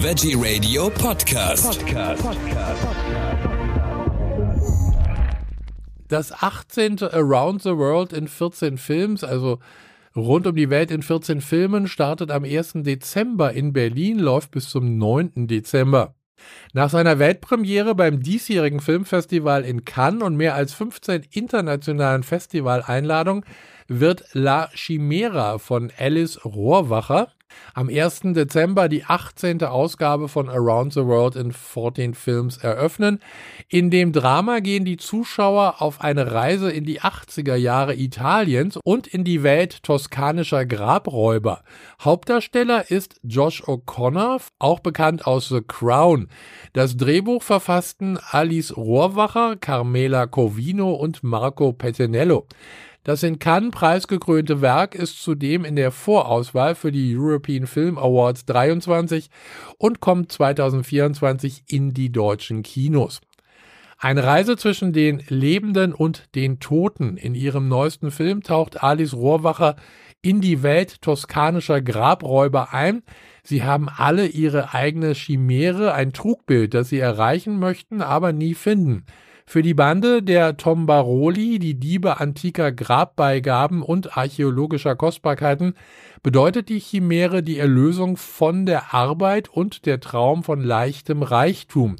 Veggie Radio Podcast. Das 18. Around the World in 14 Films, also rund um die Welt in 14 Filmen, startet am 1. Dezember in Berlin, läuft bis zum 9. Dezember. Nach seiner Weltpremiere beim diesjährigen Filmfestival in Cannes und mehr als 15 internationalen Festivaleinladungen wird La Chimera von Alice Rohrwacher am 1. Dezember die 18. Ausgabe von Around the World in 14 Films eröffnen. In dem Drama gehen die Zuschauer auf eine Reise in die 80er Jahre Italiens und in die Welt toskanischer Grabräuber. Hauptdarsteller ist Josh O'Connor, auch bekannt aus The Crown. Das Drehbuch verfassten Alice Rohrwacher, Carmela Covino und Marco Petinello. Das in Cannes preisgekrönte Werk ist zudem in der Vorauswahl für die European Film Awards 23 und kommt 2024 in die deutschen Kinos. Eine Reise zwischen den Lebenden und den Toten. In ihrem neuesten Film taucht Alice Rohrwacher in die Welt toskanischer Grabräuber ein. Sie haben alle ihre eigene Chimäre, ein Trugbild, das sie erreichen möchten, aber nie finden. Für die Bande der Tombaroli, die Diebe antiker Grabbeigaben und archäologischer Kostbarkeiten, bedeutet die Chimäre die Erlösung von der Arbeit und der Traum von leichtem Reichtum.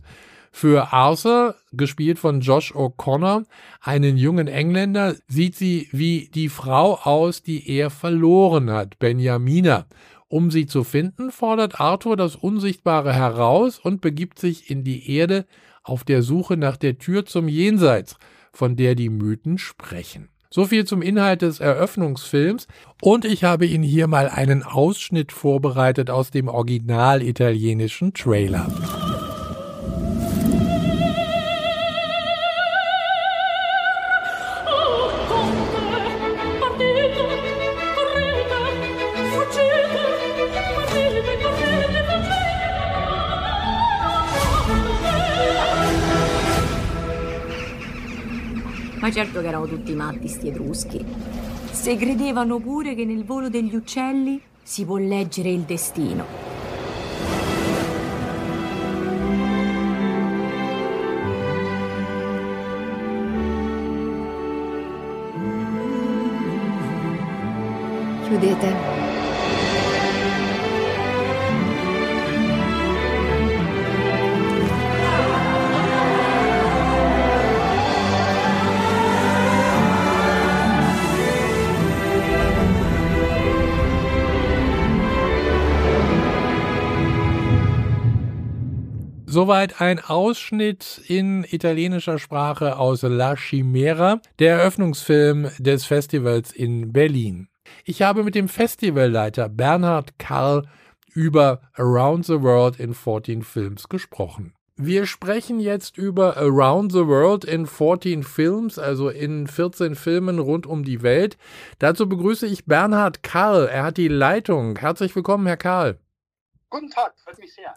Für Arthur, gespielt von Josh O'Connor, einen jungen Engländer, sieht sie wie die Frau aus, die er verloren hat, Benjamina. Um sie zu finden, fordert Arthur das Unsichtbare heraus und begibt sich in die Erde, auf der Suche nach der Tür zum Jenseits, von der die Mythen sprechen. So viel zum Inhalt des Eröffnungsfilms und ich habe Ihnen hier mal einen Ausschnitt vorbereitet aus dem original italienischen Trailer. Ma certo che erano tutti matti sti etruschi. Se credevano pure che nel volo degli uccelli si può leggere il destino. Chiudete. Soweit ein Ausschnitt in italienischer Sprache aus La Chimera, der Eröffnungsfilm des Festivals in Berlin. Ich habe mit dem Festivalleiter Bernhard Karl über Around the World in 14 Films gesprochen. Wir sprechen jetzt über Around the World in 14 Films, also in 14 Filmen rund um die Welt. Dazu begrüße ich Bernhard Karl. Er hat die Leitung. Herzlich willkommen, Herr Karl. Guten Tag, freut mich sehr.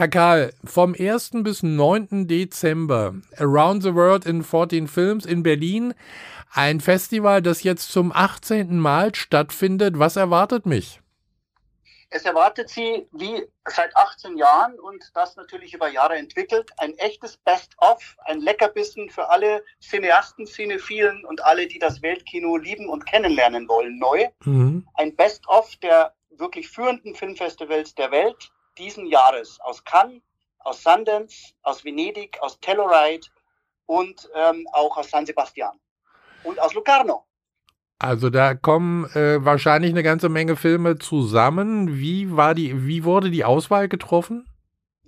Herr Karl, vom 1. bis 9. Dezember Around the World in 14 Films in Berlin. Ein Festival, das jetzt zum 18. Mal stattfindet. Was erwartet mich? Es erwartet Sie wie seit 18 Jahren und das natürlich über Jahre entwickelt. Ein echtes Best-of, ein Leckerbissen für alle Cineasten, Cinephilen und alle, die das Weltkino lieben und kennenlernen wollen, neu. Mhm. Ein Best-of der wirklich führenden Filmfestivals der Welt diesen Jahres aus Cannes, aus Sundance, aus Venedig, aus Telluride und ähm, auch aus San Sebastian und aus Locarno. Also da kommen äh, wahrscheinlich eine ganze Menge Filme zusammen. Wie war die, wie wurde die Auswahl getroffen?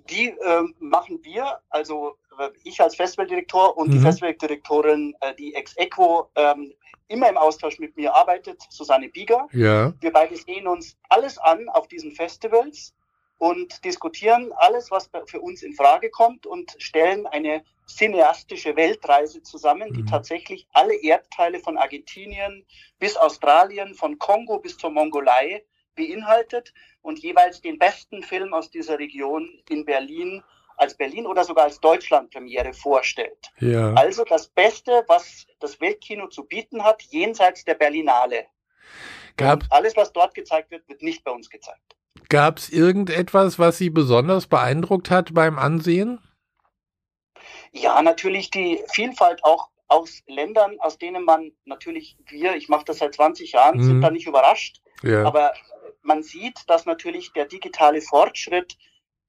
Die äh, machen wir, also äh, ich als Festivaldirektor und mhm. die Festivaldirektorin, äh, die ex equo ähm, immer im Austausch mit mir arbeitet, Susanne Bieger. Ja. Wir beide sehen uns alles an auf diesen Festivals und diskutieren alles, was für uns in Frage kommt und stellen eine cineastische Weltreise zusammen, die mhm. tatsächlich alle Erdteile von Argentinien bis Australien, von Kongo bis zur Mongolei beinhaltet und jeweils den besten Film aus dieser Region in Berlin als Berlin oder sogar als Deutschlandpremiere vorstellt. Ja. Also das Beste, was das Weltkino zu bieten hat, jenseits der Berlinale. Gab, alles, was dort gezeigt wird, wird nicht bei uns gezeigt. Gab es irgendetwas, was Sie besonders beeindruckt hat beim Ansehen? Ja, natürlich die Vielfalt auch aus Ländern, aus denen man natürlich, wir, ich mache das seit 20 Jahren, mhm. sind da nicht überrascht. Ja. Aber man sieht, dass natürlich der digitale Fortschritt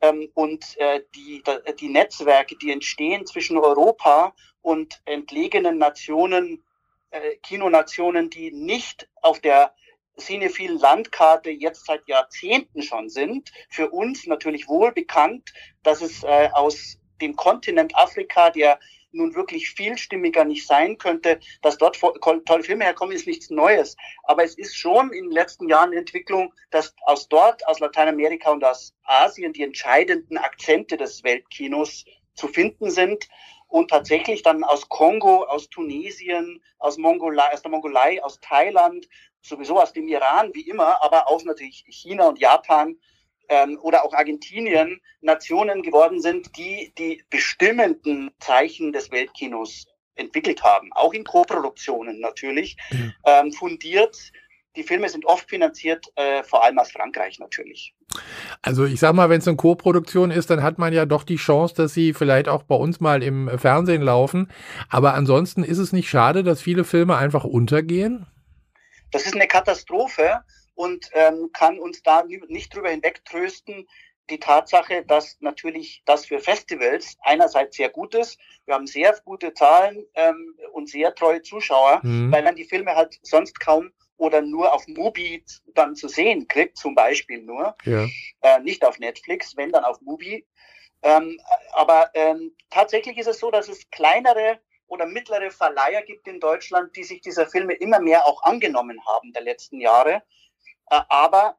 ähm, und äh, die, die Netzwerke, die entstehen zwischen Europa und entlegenen Nationen, äh, Kinonationen, die nicht auf der cinephilen Landkarte jetzt seit Jahrzehnten schon sind, für uns natürlich wohl bekannt, dass es äh, aus dem Kontinent Afrika, der nun wirklich vielstimmiger nicht sein könnte, dass dort tolle Filme herkommen, ist nichts Neues. Aber es ist schon in den letzten Jahren Entwicklung, dass aus dort, aus Lateinamerika und aus Asien die entscheidenden Akzente des Weltkinos zu finden sind und tatsächlich dann aus Kongo, aus Tunesien, aus, Mongolei, aus der Mongolei, aus Thailand, sowieso aus dem Iran, wie immer, aber auch natürlich China und Japan ähm, oder auch Argentinien Nationen geworden sind, die die bestimmenden Zeichen des Weltkinos entwickelt haben, auch in Co-Produktionen natürlich, mhm. ähm, fundiert. Die Filme sind oft finanziert, äh, vor allem aus Frankreich natürlich. Also ich sag mal, wenn es eine Co-Produktion ist, dann hat man ja doch die Chance, dass sie vielleicht auch bei uns mal im Fernsehen laufen. Aber ansonsten ist es nicht schade, dass viele Filme einfach untergehen? Das ist eine Katastrophe und ähm, kann uns da nicht drüber hinwegtrösten, die Tatsache, dass natürlich das für Festivals einerseits sehr gut ist. Wir haben sehr gute Zahlen ähm, und sehr treue Zuschauer, mhm. weil man die Filme halt sonst kaum oder nur auf Mubi dann zu sehen kriegt, zum Beispiel nur. Ja. Äh, nicht auf Netflix, wenn dann auf Mubi. Ähm, aber ähm, tatsächlich ist es so, dass es kleinere oder mittlere Verleiher gibt in Deutschland, die sich dieser Filme immer mehr auch angenommen haben der letzten Jahre äh, aber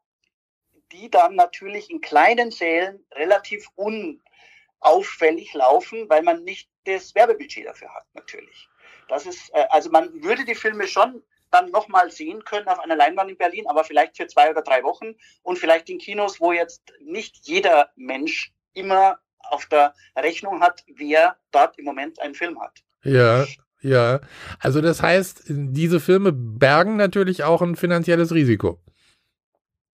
die dann natürlich in kleinen Sälen relativ unauffällig laufen, weil man nicht das Werbebudget dafür hat, natürlich. Das ist, äh, also man würde die Filme schon dann nochmal sehen können auf einer Leinwand in Berlin, aber vielleicht für zwei oder drei Wochen und vielleicht in Kinos, wo jetzt nicht jeder Mensch immer auf der Rechnung hat, wer dort im Moment einen Film hat. Ja, ja. Also das heißt, diese Filme bergen natürlich auch ein finanzielles Risiko.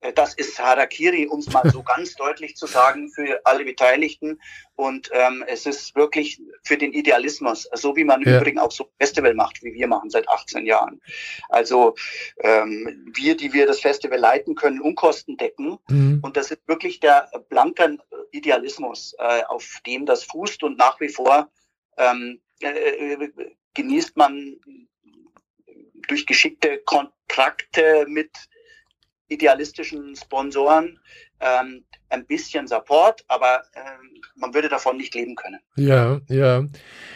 Äh, das ist Harakiri, um es mal so ganz deutlich zu sagen, für alle Beteiligten. Und ähm, es ist wirklich für den Idealismus, so wie man ja. im Übrigen auch so Festival macht, wie wir machen seit 18 Jahren. Also ähm, wir, die wir das Festival leiten können, Unkosten decken. Mhm. Und das ist wirklich der blanke Idealismus, äh, auf dem das fußt. Und nach wie vor ähm, äh, genießt man durch geschickte Kontrakte mit idealistischen Sponsoren ähm, ein bisschen Support, aber ähm, man würde davon nicht leben können. Ja, ja.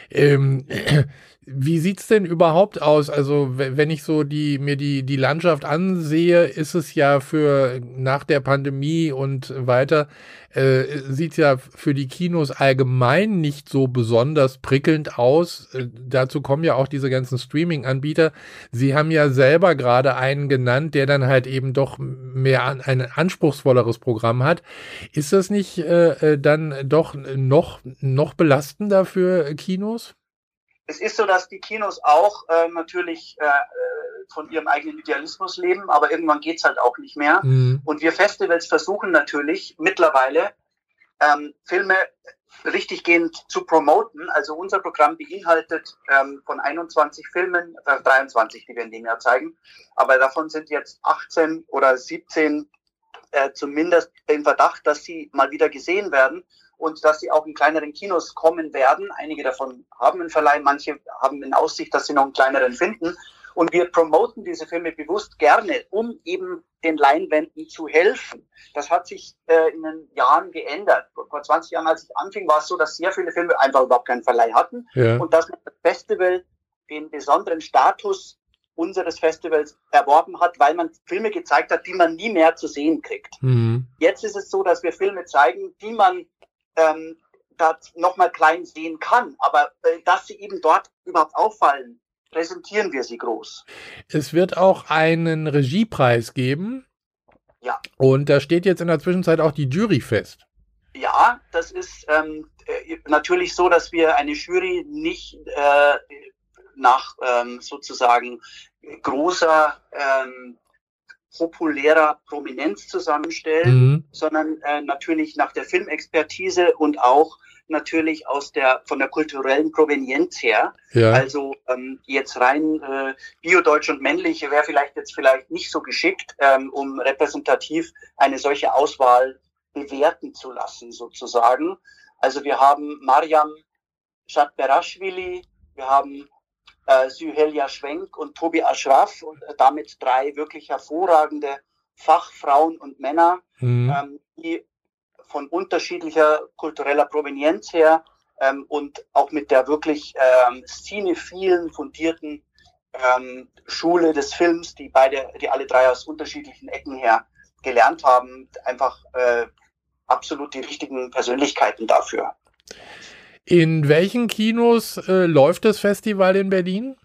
Ähm, wie sieht's denn überhaupt aus? Also, wenn ich so die, mir die, die Landschaft ansehe, ist es ja für nach der Pandemie und weiter, äh, sieht ja für die Kinos allgemein nicht so besonders prickelnd aus. Äh, dazu kommen ja auch diese ganzen Streaming-Anbieter. Sie haben ja selber gerade einen genannt, der dann halt eben doch mehr an, ein anspruchsvolleres Programm hat. Ist das nicht äh, äh dann doch noch, noch belastender für Kinos? Es ist so, dass die Kinos auch äh, natürlich äh, von ihrem eigenen Idealismus leben, aber irgendwann geht's halt auch nicht mehr. Mhm. Und wir Festivals versuchen natürlich mittlerweile ähm, Filme richtiggehend zu promoten. Also unser Programm beinhaltet ähm, von 21 Filmen, äh, 23, die wir in dem Jahr zeigen, aber davon sind jetzt 18 oder 17 äh, zumindest im Verdacht, dass sie mal wieder gesehen werden und dass sie auch in kleineren Kinos kommen werden. Einige davon haben einen Verleih, manche haben in Aussicht, dass sie noch einen kleineren finden. Und wir promoten diese Filme bewusst gerne, um eben den Leinwänden zu helfen. Das hat sich äh, in den Jahren geändert. Vor 20 Jahren, als ich anfing, war es so, dass sehr viele Filme einfach überhaupt keinen Verleih hatten ja. und dass das Festival den besonderen Status unseres Festivals erworben hat, weil man Filme gezeigt hat, die man nie mehr zu sehen kriegt. Mhm. Jetzt ist es so, dass wir Filme zeigen, die man ähm, das nochmal klein sehen kann. Aber äh, dass sie eben dort überhaupt auffallen, präsentieren wir sie groß. Es wird auch einen Regiepreis geben. Ja. Und da steht jetzt in der Zwischenzeit auch die Jury fest. Ja, das ist ähm, äh, natürlich so, dass wir eine Jury nicht äh, nach ähm, sozusagen großer ähm, populärer Prominenz zusammenstellen, mhm. sondern äh, natürlich nach der Filmexpertise und auch natürlich aus der von der kulturellen Provenienz her. Ja. Also ähm, jetzt rein äh, biodeutsch und männlich wäre vielleicht jetzt vielleicht nicht so geschickt, ähm, um repräsentativ eine solche Auswahl bewerten zu lassen, sozusagen. Also wir haben Mariam Shatberashvili, wir haben äh, Sühelia Schwenk und Tobi Ashraf und äh, damit drei wirklich hervorragende Fachfrauen und Männer, mhm. ähm, die von unterschiedlicher kultureller Provenienz her ähm, und auch mit der wirklich ähm, cinephilen, fundierten ähm, Schule des Films, die beide, die alle drei aus unterschiedlichen Ecken her gelernt haben, einfach äh, absolut die richtigen Persönlichkeiten dafür. In welchen Kinos äh, läuft das Festival in Berlin?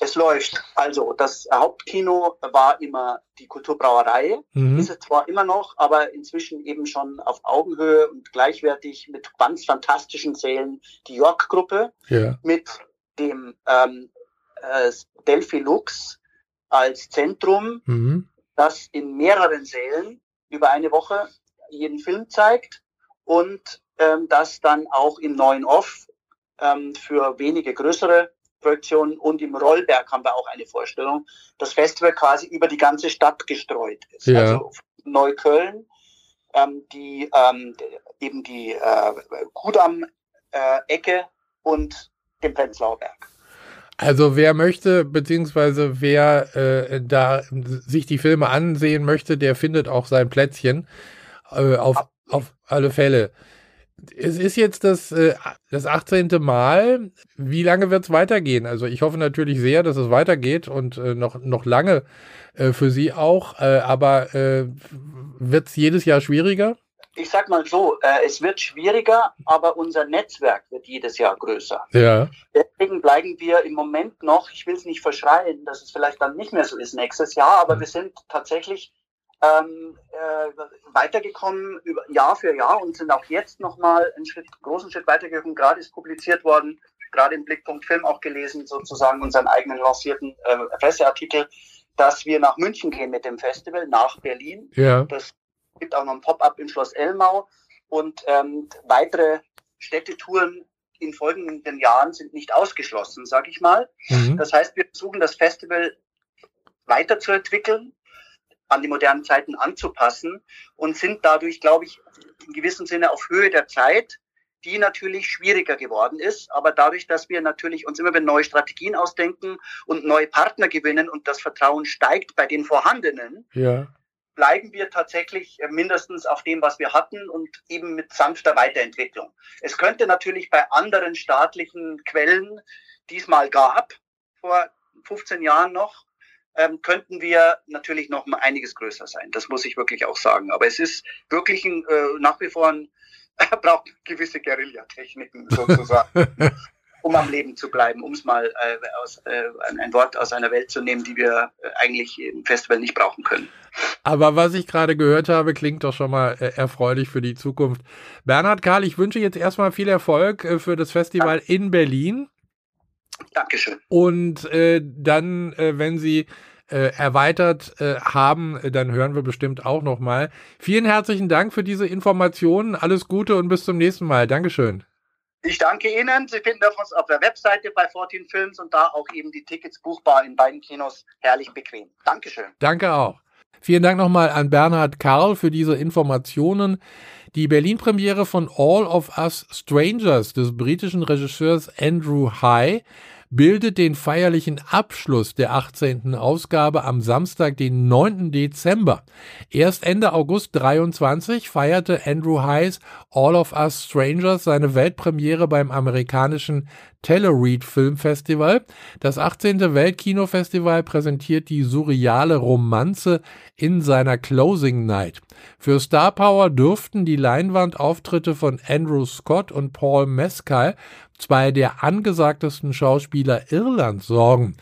Es läuft. Also das Hauptkino war immer die Kulturbrauerei. Mhm. Ist es zwar immer noch, aber inzwischen eben schon auf Augenhöhe und gleichwertig mit ganz fantastischen Sälen die York-Gruppe ja. mit dem ähm, äh, Delphi Lux als Zentrum, mhm. das in mehreren Sälen über eine Woche jeden Film zeigt und ähm, das dann auch im neuen Off ähm, für wenige größere Projektionen und im Rollberg haben wir auch eine Vorstellung, das Festival quasi über die ganze Stadt gestreut ist. Ja. Also Neukölln, ähm, die ähm, eben die äh, Kudamm-Ecke äh, und den Prenzlauer Berg. Also wer möchte, beziehungsweise wer äh, da sich die Filme ansehen möchte, der findet auch sein Plätzchen. Äh, auf, auf alle Fälle. Es ist jetzt das, äh, das 18. Mal. Wie lange wird es weitergehen? Also ich hoffe natürlich sehr, dass es weitergeht und äh, noch, noch lange äh, für Sie auch. Äh, aber äh, wird es jedes Jahr schwieriger? Ich sag mal so, äh, es wird schwieriger, aber unser Netzwerk wird jedes Jahr größer. Ja. Deswegen bleiben wir im Moment noch, ich will es nicht verschreien, dass es vielleicht dann nicht mehr so ist nächstes Jahr, aber mhm. wir sind tatsächlich ähm, äh, weitergekommen über Jahr für Jahr und sind auch jetzt nochmal einen Schritt, großen Schritt weitergekommen. Gerade ist publiziert worden, gerade im Blickpunkt Film auch gelesen, sozusagen unseren eigenen lancierten äh, Presseartikel, dass wir nach München gehen mit dem Festival, nach Berlin. Ja. Das gibt auch noch ein Pop-up in Schloss Elmau und ähm, weitere Städtetouren in folgenden Jahren sind nicht ausgeschlossen, sage ich mal. Mhm. Das heißt, wir versuchen das Festival weiterzuentwickeln, an die modernen Zeiten anzupassen und sind dadurch, glaube ich, in gewissem Sinne auf Höhe der Zeit, die natürlich schwieriger geworden ist. Aber dadurch, dass wir natürlich uns immer wieder neue Strategien ausdenken und neue Partner gewinnen und das Vertrauen steigt bei den vorhandenen, ja. bleiben wir tatsächlich mindestens auf dem, was wir hatten und eben mit sanfter Weiterentwicklung. Es könnte natürlich bei anderen staatlichen Quellen, die es mal gab, vor 15 Jahren noch, ähm, könnten wir natürlich noch mal einiges größer sein. Das muss ich wirklich auch sagen. Aber es ist wirklich ein, äh, nach wie vor ein, er braucht gewisse Guerillatechniken sozusagen. um am Leben zu bleiben, um es mal äh, aus, äh, ein Wort aus einer Welt zu nehmen, die wir äh, eigentlich im Festival nicht brauchen können. Aber was ich gerade gehört habe, klingt doch schon mal äh, erfreulich für die Zukunft. Bernhard Karl, ich wünsche jetzt erstmal viel Erfolg äh, für das Festival ja. in Berlin. Dankeschön. Und äh, dann, äh, wenn Sie äh, erweitert äh, haben, äh, dann hören wir bestimmt auch nochmal. Vielen herzlichen Dank für diese Informationen. Alles Gute und bis zum nächsten Mal. Dankeschön. Ich danke Ihnen. Sie finden uns auf der Webseite bei 14 Films und da auch eben die Tickets buchbar in beiden Kinos herrlich bequem. Dankeschön. Danke auch. Vielen Dank nochmal an Bernhard Karl für diese Informationen. Die Berlin-Premiere von All of Us Strangers des britischen Regisseurs Andrew High bildet den feierlichen Abschluss der 18. Ausgabe am Samstag, den 9. Dezember. Erst Ende August 23 feierte Andrew Heiss All of Us Strangers seine Weltpremiere beim amerikanischen Telluride Filmfestival. Das 18. Weltkinofestival präsentiert die surreale Romanze in seiner Closing Night. Für Star Power dürften die Leinwandauftritte von Andrew Scott und Paul Mescal zwei der angesagtesten Schauspieler Irlands sorgen.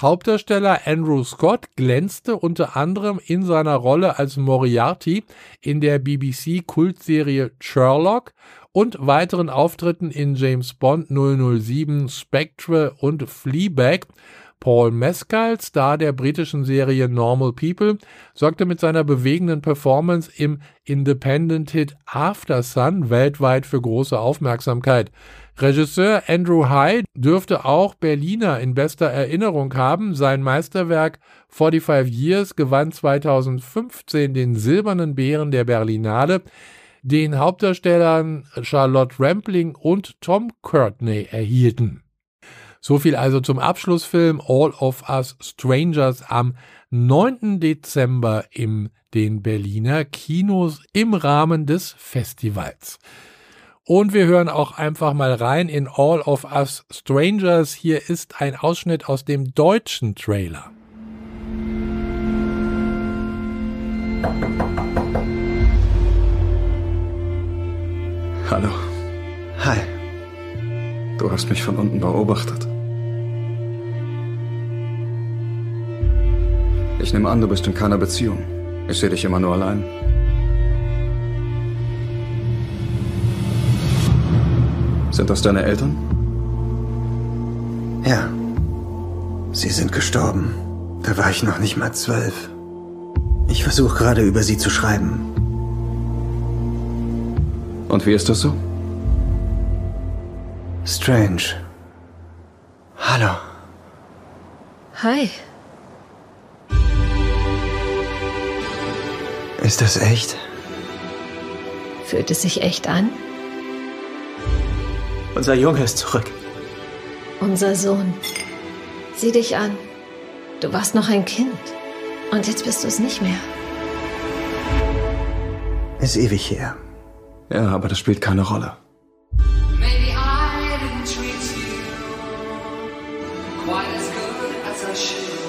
Hauptdarsteller Andrew Scott glänzte unter anderem in seiner Rolle als Moriarty in der BBC-Kultserie Sherlock und weiteren Auftritten in James Bond 007, Spectre und Fleabag. Paul Mescal, Star der britischen Serie Normal People, sorgte mit seiner bewegenden Performance im Independent-Hit After Sun weltweit für große Aufmerksamkeit. Regisseur Andrew Hyde dürfte auch Berliner in bester Erinnerung haben. Sein Meisterwerk 45 Years gewann 2015 den Silbernen Bären der Berlinale. Den Hauptdarstellern Charlotte Rampling und Tom Courtney erhielten. So viel also zum Abschlussfilm All of Us Strangers am 9. Dezember in den Berliner Kinos im Rahmen des Festivals. Und wir hören auch einfach mal rein in All of Us Strangers. Hier ist ein Ausschnitt aus dem deutschen Trailer. Hallo. Hi. Du hast mich von unten beobachtet. Ich nehme an, du bist in keiner Beziehung. Ich sehe dich immer nur allein. Sind das deine Eltern? Ja. Sie sind gestorben. Da war ich noch nicht mal zwölf. Ich versuche gerade über sie zu schreiben. Und wie ist das so? Strange. Hallo. Hi. Ist das echt? Fühlt es sich echt an? Unser Junge ist zurück. Unser Sohn. Sieh dich an. Du warst noch ein Kind. Und jetzt bist du es nicht mehr. Ist ewig her. Ja, aber das spielt keine Rolle.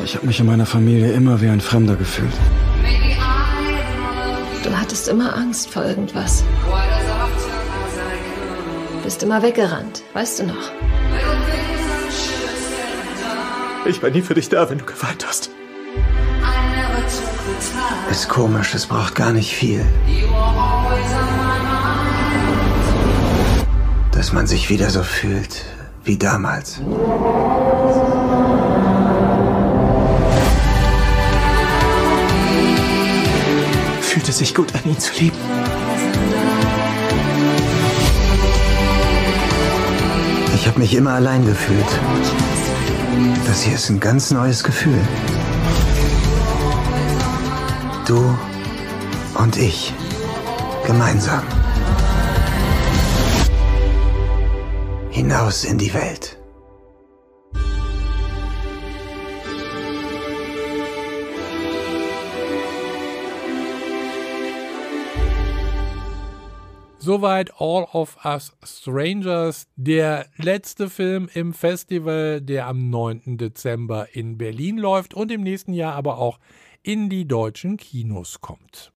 Ich habe mich in meiner Familie immer wie ein Fremder gefühlt. Du hattest immer Angst vor irgendwas. Bist immer weggerannt, weißt du noch? Ich war nie für dich da, wenn du geweint hast. Ist komisch, es braucht gar nicht viel. Dass man sich wieder so fühlt wie damals. Fühlt es sich gut an, ihn zu lieben. Ich habe mich immer allein gefühlt. Das hier ist ein ganz neues Gefühl. Du und ich. Gemeinsam. Hinaus in die Welt. Soweit All of Us Strangers, der letzte Film im Festival, der am 9. Dezember in Berlin läuft und im nächsten Jahr aber auch in die deutschen Kinos kommt.